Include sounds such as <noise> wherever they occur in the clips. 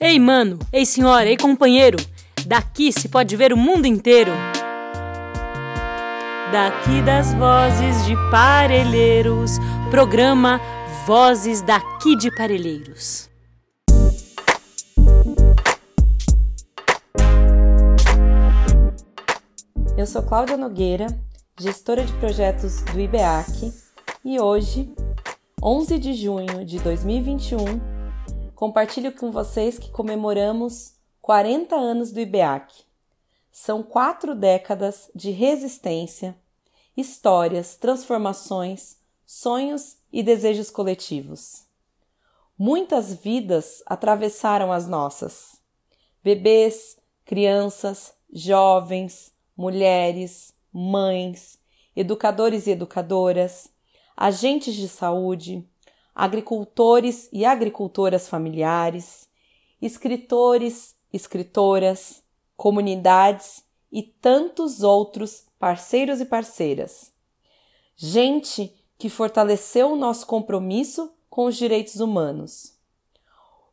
Ei, mano, ei, senhora, ei, companheiro, daqui se pode ver o mundo inteiro. Daqui das vozes de Parelheiros, programa Vozes daqui de Parelheiros. Eu sou Cláudia Nogueira, gestora de projetos do IBEAC, e hoje, 11 de junho de 2021, compartilho com vocês que comemoramos 40 anos do IBEAC. São quatro décadas de resistência, histórias, transformações, sonhos e desejos coletivos. Muitas vidas atravessaram as nossas. Bebês, crianças, jovens, mulheres, mães, educadores e educadoras, agentes de saúde, agricultores e agricultoras familiares, escritores, escritoras, comunidades e tantos outros parceiros e parceiras. Gente que fortaleceu o nosso compromisso com os direitos humanos.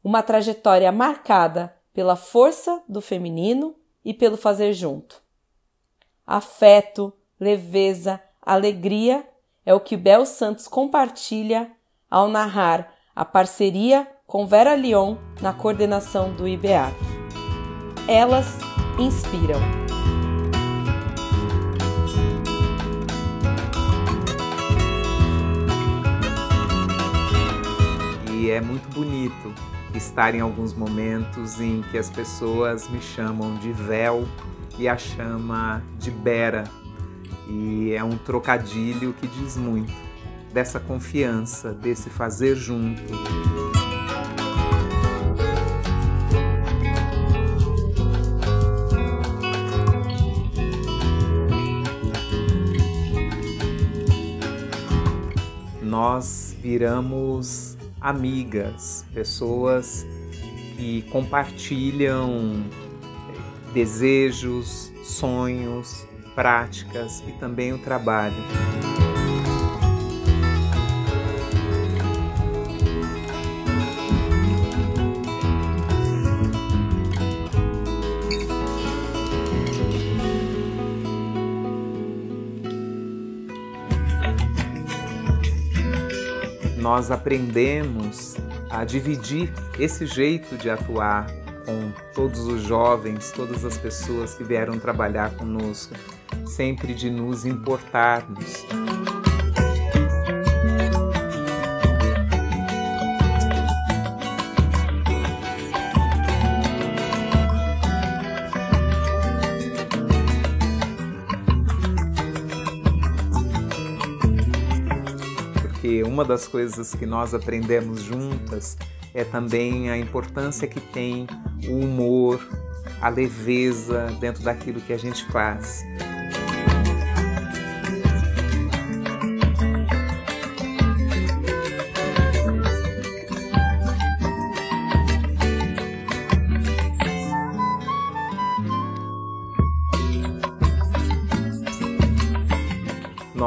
Uma trajetória marcada pela força do feminino e pelo fazer junto. Afeto, leveza, alegria é o que Bel Santos compartilha ao narrar a parceria com Vera Lyon na coordenação do IBEAC. Elas inspiram. E é muito bonito estar em alguns momentos em que as pessoas me chamam de véu e a chama de Bera. E é um trocadilho que diz muito dessa confiança, desse fazer junto. Nós viramos amigas, pessoas que compartilham desejos, sonhos, práticas e também o trabalho. Nós aprendemos a dividir esse jeito de atuar com todos os jovens, todas as pessoas que vieram trabalhar conosco, sempre de nos importarmos. Porque uma das coisas que nós aprendemos juntas é também a importância que tem o humor, a leveza dentro daquilo que a gente faz.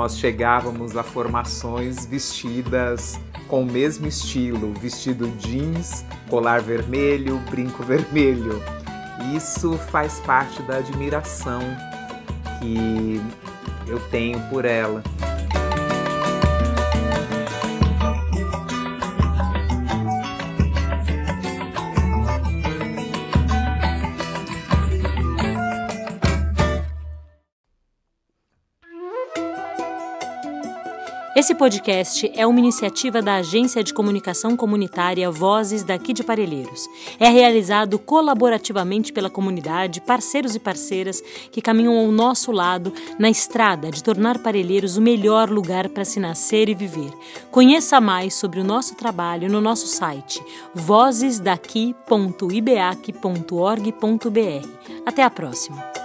Nós chegávamos a formações vestidas com o mesmo estilo, vestido jeans, colar vermelho, brinco <laughs> vermelho. Isso faz parte da admiração que eu tenho por ela. Esse podcast é uma iniciativa da Agência de Comunicação Comunitária Vozes daqui de Parelheiros. É realizado colaborativamente pela comunidade, parceiros e parceiras que caminham ao nosso lado na estrada de tornar Parelheiros o melhor lugar para se nascer e viver. Conheça mais sobre o nosso trabalho no nosso site vozesdaqui.ibeac.org.br. Até a próxima!